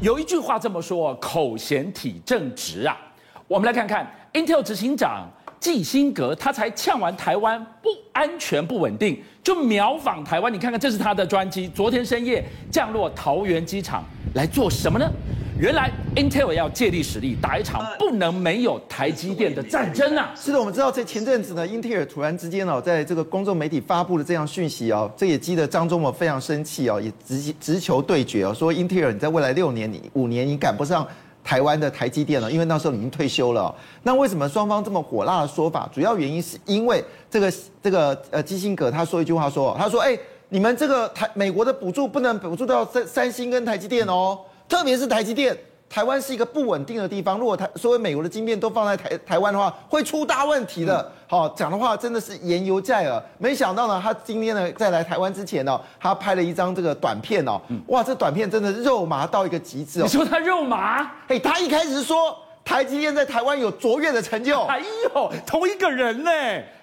有一句话这么说：“口嫌体正直啊。”我们来看看 Intel 执行长季辛格，他才呛完台湾不安全、不稳定，就秒访台湾。你看看，这是他的专机，昨天深夜降落桃园机场，来做什么呢？原来 Intel 要借力使力，打一场不能没有台积电的战争啊！是的，我们知道在前阵子呢，英特尔突然之间哦，在这个公众媒体发布了这样讯息哦，这也激得张忠谋非常生气哦，也直直球对决哦，说英特尔你在未来六年、你五年你赶不上台湾的台积电了，因为那时候你已经退休了。那为什么双方这么火辣的说法？主要原因是因为这个这个呃基辛格他说一句话说，他说哎，你们这个台美国的补助不能补助到三三星跟台积电哦。特别是台积电，台湾是一个不稳定的地方。如果台所有美国的晶片都放在台台湾的话，会出大问题的。好，讲的话真的是言犹在耳。没想到呢，他今天呢在来台湾之前呢，他拍了一张这个短片哦。哇，这短片真的肉麻到一个极致哦。你说他肉麻？嘿，他一开始说台积电在台湾有卓越的成就。哎呦，同一个人呢。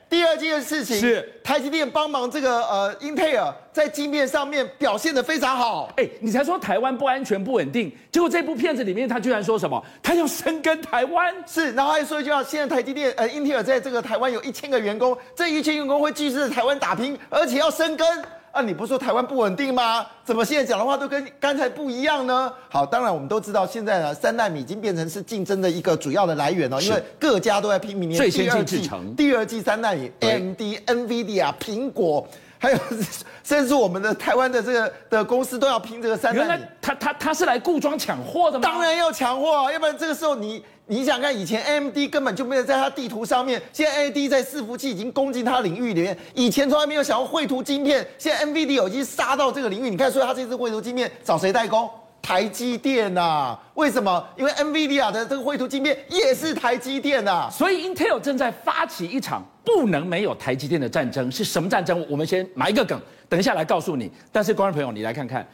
第二件事情是台积电帮忙这个呃英特尔在晶片上面表现的非常好。哎，你才说台湾不安全不稳定，结果这部片子里面他居然说什么？他要深耕台湾。是，然后还说一句话：现在台积电呃英特尔在这个台湾有一千个员工，这一千员工会继续在台湾打拼，而且要深耕。啊，你不是说台湾不稳定吗？怎么现在讲的话都跟刚才不一样呢？好，当然我们都知道，现在呢，三纳米已经变成是竞争的一个主要的来源了，因为各家都在拼明年最先进制程，第二季三纳米，AMD、NVIDIA、苹果，还有 甚至我们的台湾的这个的公司都要拼这个三奈米。原来他他他是来故装抢货的吗？当然要抢货，要不然这个时候你。你想看以前 AMD 根本就没有在他地图上面，现在 AMD 在伺服器已经攻进他领域里面，以前从来没有想要绘图晶片，现在 NVIDIA 已经杀到这个领域。你看，所以他这次绘图晶片找谁代工？台积电呐、啊？为什么？因为 NVIDIA 的这个绘图晶片也是台积电呐、啊。所以 Intel 正在发起一场不能没有台积电的战争，是什么战争？我们先埋一个梗，等一下来告诉你。但是观众朋友，你来看看。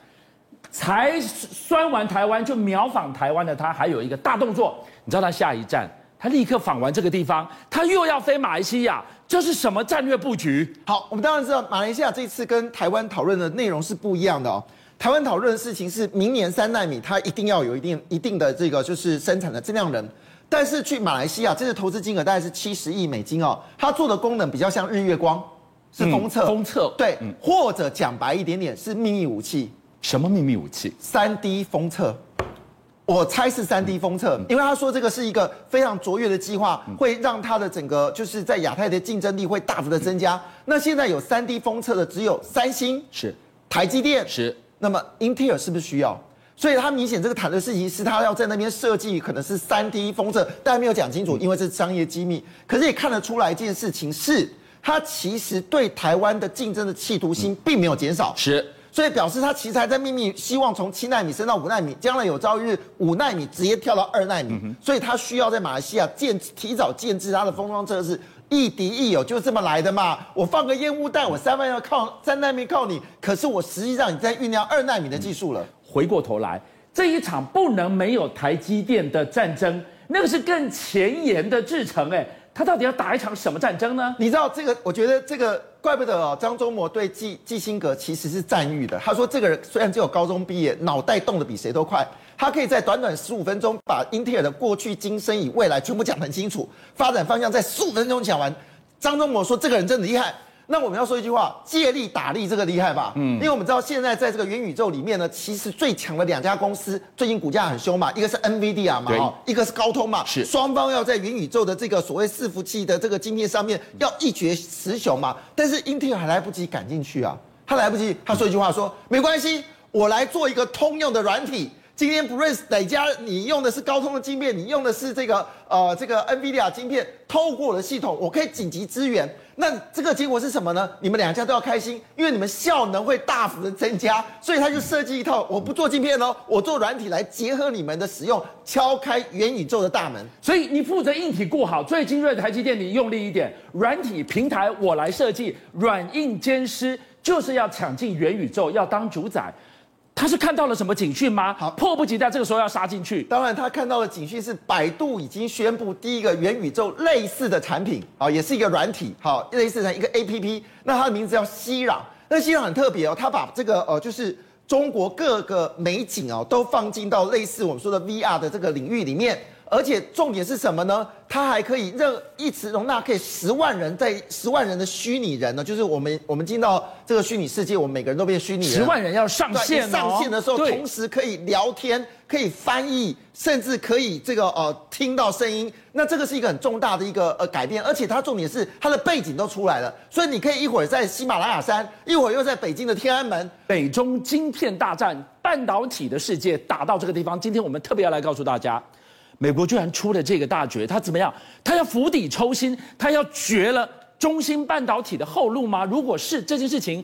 才酸完台湾就秒访台湾的他，还有一个大动作。你知道他下一站，他立刻访完这个地方，他又要飞马来西亚，这是什么战略布局？好，我们当然知道马来西亚这次跟台湾讨论的内容是不一样的哦。台湾讨论的事情是明年三纳米，它一定要有一定一定的这个就是生产的增量人。但是去马来西亚，这次投资金额大概是七十亿美金哦。它做的功能比较像日月光，是封测，封测对，或者讲白一点点是秘密武器。什么秘密武器？三 D 封测，我猜是三 D 封测，因为他说这个是一个非常卓越的计划，会让它的整个就是在亚太的竞争力会大幅的增加。那现在有三 D 封测的只有三星，是台积电，是。那么英特尔是不是需要？所以他明显这个谈的事情是他要在那边设计，可能是三 D 封测，但没有讲清楚，因为这是商业机密。可是也看得出来一件事情是，他其实对台湾的竞争的企图心并没有减少，是。所以表示他其实还在秘密，希望从七纳米升到五纳米，将来有朝一日五纳米直接跳到二纳米，所以他需要在马来西亚建提早建制他的封装测试，亦敌亦友，就是这么来的嘛。我放个烟雾弹，我三万要靠三纳米靠你，可是我实际上你在酝酿二纳米的技术了。回过头来，这一场不能没有台积电的战争，那个是更前沿的制程，哎，他到底要打一场什么战争呢？你知道这个？我觉得这个。怪不得哦，张忠谋对基基辛格其实是赞誉的。他说，这个人虽然只有高中毕业，脑袋动得比谁都快。他可以在短短十五分钟把英特尔的过去、今生、与未来全部讲得很清楚，发展方向在十五分钟讲完。张忠谋说，这个人真的厉害。那我们要说一句话，借力打力，这个厉害吧？嗯，因为我们知道现在在这个元宇宙里面呢，其实最强的两家公司最近股价很凶嘛，一个是 NVIDIA 嘛，哈，一个是高通嘛，是双方要在元宇宙的这个所谓伺服器的这个晶片上面要一决雌雄嘛。但是英特尔还来不及赶进去啊，他来不及，他说一句话说，没关系，我来做一个通用的软体。今天不论是哪家，你用的是高通的晶片，你用的是这个呃这个 NVIDIA 晶片，透过我的系统，我可以紧急支援。那这个结果是什么呢？你们两家都要开心，因为你们效能会大幅的增加。所以他就设计一套，我不做晶片哦，我做软体来结合你们的使用，敲开元宇宙的大门。所以你负责硬体过好，最精锐的台积电你用力一点，软体平台我来设计，软硬兼施，就是要抢进元宇宙，要当主宰。他是看到了什么警讯吗？好，迫不及待这个时候要杀进去。当然，他看到的警讯是百度已经宣布第一个元宇宙类似的产品，啊，也是一个软体，好，类似的一个 APP。那它的名字叫熙壤。那熙壤很特别哦，它把这个呃，就是中国各个美景哦，都放进到类似我们说的 VR 的这个领域里面。而且重点是什么呢？它还可以任一直容纳可以十万人，在十万人的虚拟人呢，就是我们我们进到这个虚拟世界，我们每个人都变虚拟人。十万人要上线，上线的时候，同时可以聊天，可以翻译，甚至可以这个呃听到声音。那这个是一个很重大的一个呃改变，而且它重点是它的背景都出来了，所以你可以一会儿在喜马拉雅山，一会儿又在北京的天安门，北中晶片大战，半导体的世界打到这个地方。今天我们特别要来告诉大家。美国居然出了这个大绝，他怎么样？他要釜底抽薪，他要绝了中芯半导体的后路吗？如果是这件事情，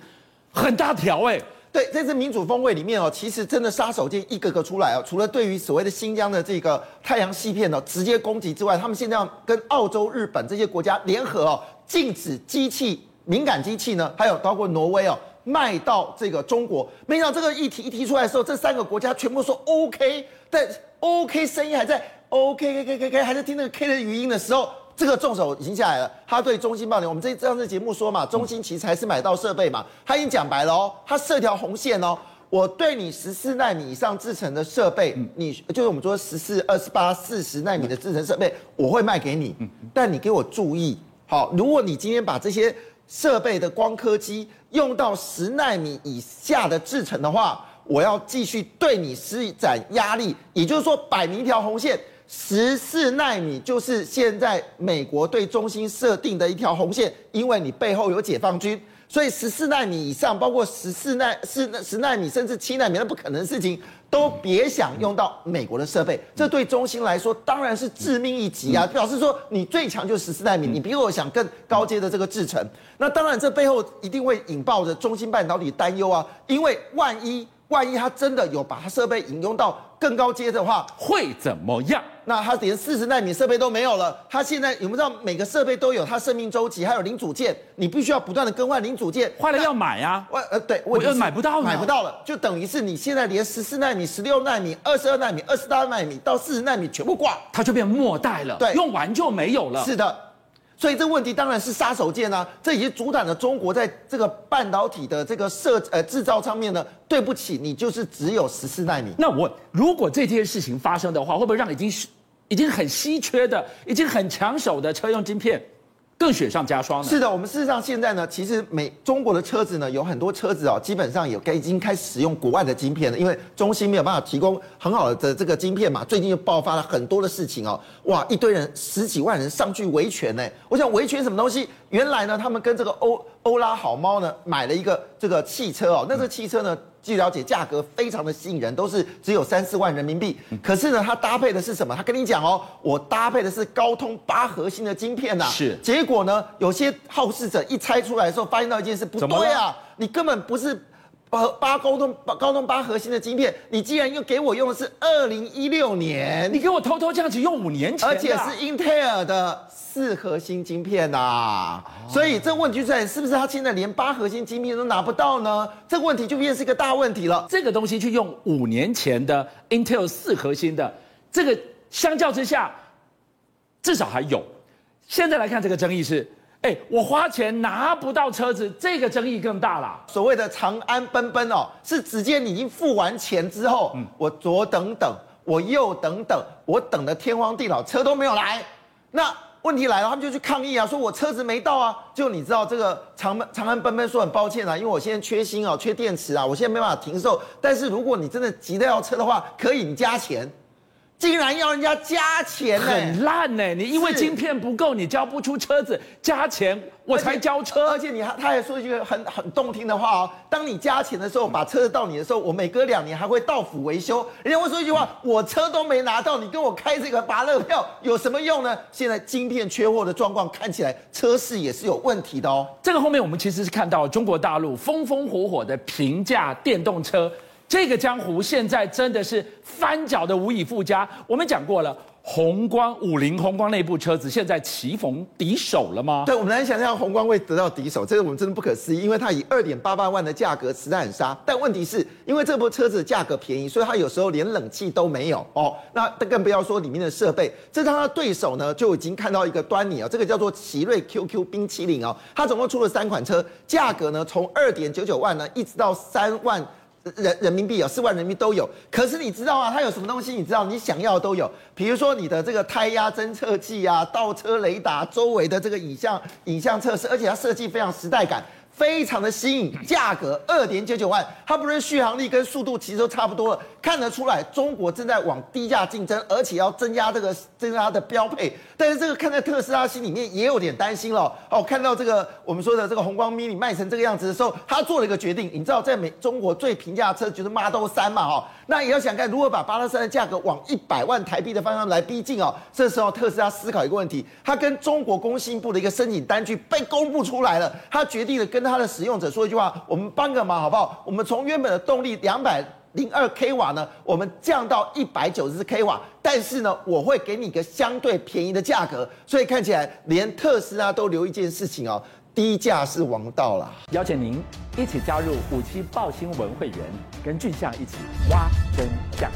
很大条哎。对，这次民主峰会里面哦，其实真的杀手锏一个个出来哦。除了对于所谓的新疆的这个太阳矽片哦直接攻击之外，他们现在要跟澳洲、日本这些国家联合哦，禁止机器敏感机器呢，还有包括挪威哦，卖到这个中国。没想到这个议题一提出来的时候，这三个国家全部说 OK，但 OK 声音还在。OK，K K K K，还在听那个 K 的语音的时候，这个重手已经下来了。他对中芯半导体，我们这这样的节目说嘛，中芯其实还是买到设备嘛。他已经讲白了哦，他设条红线哦，我对你十四纳米以上制成的设备，你就是我们说十四、二十八、四十纳米的制成设备，我会卖给你。但你给我注意，好，如果你今天把这些设备的光刻机用到十纳米以下的制程的话，我要继续对你施展压力。也就是说，摆明一条红线。十四纳米就是现在美国对中心设定的一条红线，因为你背后有解放军，所以十四纳米以上，包括十四纳、四十纳米甚至七纳米，那不可能的事情，都别想用到美国的设备。这对中芯来说当然是致命一击啊！表示说你最强就是十四纳米，你比我想更高阶的这个制程。那当然这背后一定会引爆着中芯半导体担忧啊，因为万一万一他真的有把他设备引用到更高阶的话，会怎么样？那他连四十纳米设备都没有了，他现在有没有知道每个设备都有它生命周期，还有零组件，你必须要不断的更换零组件，坏了要买啊。我呃对，我又买不到，买不到了，就等于是你现在连十四纳米、十六纳米、二十二纳米、二十八纳米到四十纳米全部挂，它就变末代了，对，用完就没有了。是的。所以这问题当然是杀手锏啊！这已经阻挡了中国在这个半导体的这个设呃制造上面呢。对不起，你就是只有十四纳米。那我如果这件事情发生的话，会不会让已经已经很稀缺的、已经很抢手的车用晶片？更雪上加霜。是的，我们事实上现在呢，其实美中国的车子呢，有很多车子哦，基本上有该已经开始使用国外的晶片了，因为中芯没有办法提供很好的这个晶片嘛。最近又爆发了很多的事情哦，哇，一堆人十几万人上去维权呢。我想维权什么东西？原来呢，他们跟这个欧欧拉好猫呢买了一个这个汽车哦，那个汽车呢？据了解，价格非常的吸引人，都是只有三四万人民币。可是呢，它搭配的是什么？他跟你讲哦，我搭配的是高通八核心的晶片呐、啊。是。结果呢，有些好事者一拆出来的时候，发现到一件事不对啊，你根本不是。八八高通八高通八核心的晶片，你既然又给我用的是二零一六年，你给我偷偷这样子用五年前，而且是英特尔的四核心晶片呐、啊，哦、所以这问题就在是不是他现在连八核心晶片都拿不到呢？这个问题就变成是一个大问题了。这个东西去用五年前的 Intel 四核心的，这个相较之下，至少还有。现在来看这个争议是。哎，我花钱拿不到车子，这个争议更大了。所谓的长安奔奔哦，是直接你已经付完钱之后，嗯，我左等等，我右等等，我等的天荒地老，车都没有来。那问题来了，他们就去抗议啊，说我车子没到啊。就你知道这个长长安奔奔说很抱歉啊，因为我现在缺芯啊，缺电池啊，我现在没办法停售。但是如果你真的急着要车的话，可以你加钱。竟然要人家加钱，很烂呢！你因为晶片不够，你交不出车子，加钱我才交车。而且你还，他还说一句很很动听的话哦：当你加钱的时候，把车子到你的时候，我每隔两年还会到府维修。人家会说一句话：我车都没拿到，你跟我开这个拔乐票有什么用呢？现在晶片缺货的状况看起来，车市也是有问题的哦。这个后面我们其实是看到中国大陆风风火火的平价电动车。这个江湖现在真的是翻搅的无以复加。我们讲过了，宏光、五菱宏光那部车子现在棋逢敌手了吗？对，我们来想象宏光会得到敌手，这个我们真的不可思议，因为它以二点八八万的价格实在很杀。但问题是因为这部车子价格便宜，所以它有时候连冷气都没有哦。那更不要说里面的设备。这它的对手呢就已经看到一个端倪啊，这个叫做奇瑞 QQ 冰淇淋哦，它总共出了三款车，价格呢从二点九九万呢一直到三万。人人民币有四万人民币都有。可是你知道啊，它有什么东西？你知道你想要的都有，比如说你的这个胎压侦测器啊，倒车雷达，周围的这个影像影像测试，而且它设计非常时代感。非常的新颖，价格二点九九万，它不是续航力跟速度其实都差不多了，看得出来中国正在往低价竞争，而且要增加这个增加它的标配。但是这个看在特斯拉心里面也有点担心了哦。看到这个我们说的这个宏光 mini 卖成这个样子的时候，他做了一个决定，你知道在美中国最平价车就是 Model 3嘛哈，那也要想看如何把 Model 3的价格往一百万台币的方向来逼近哦。这时候特斯拉思考一个问题，他跟中国工信部的一个申请单据被公布出来了，他决定了跟。他的使用者说一句话：“我们帮个忙好不好？我们从原本的动力两百零二 k 瓦呢，我们降到一百九十 k 瓦，但是呢，我会给你一个相对便宜的价格。所以看起来连特斯拉都留一件事情哦，低价是王道了。邀请您一起加入五七报新闻会员，跟俊相一起挖真相。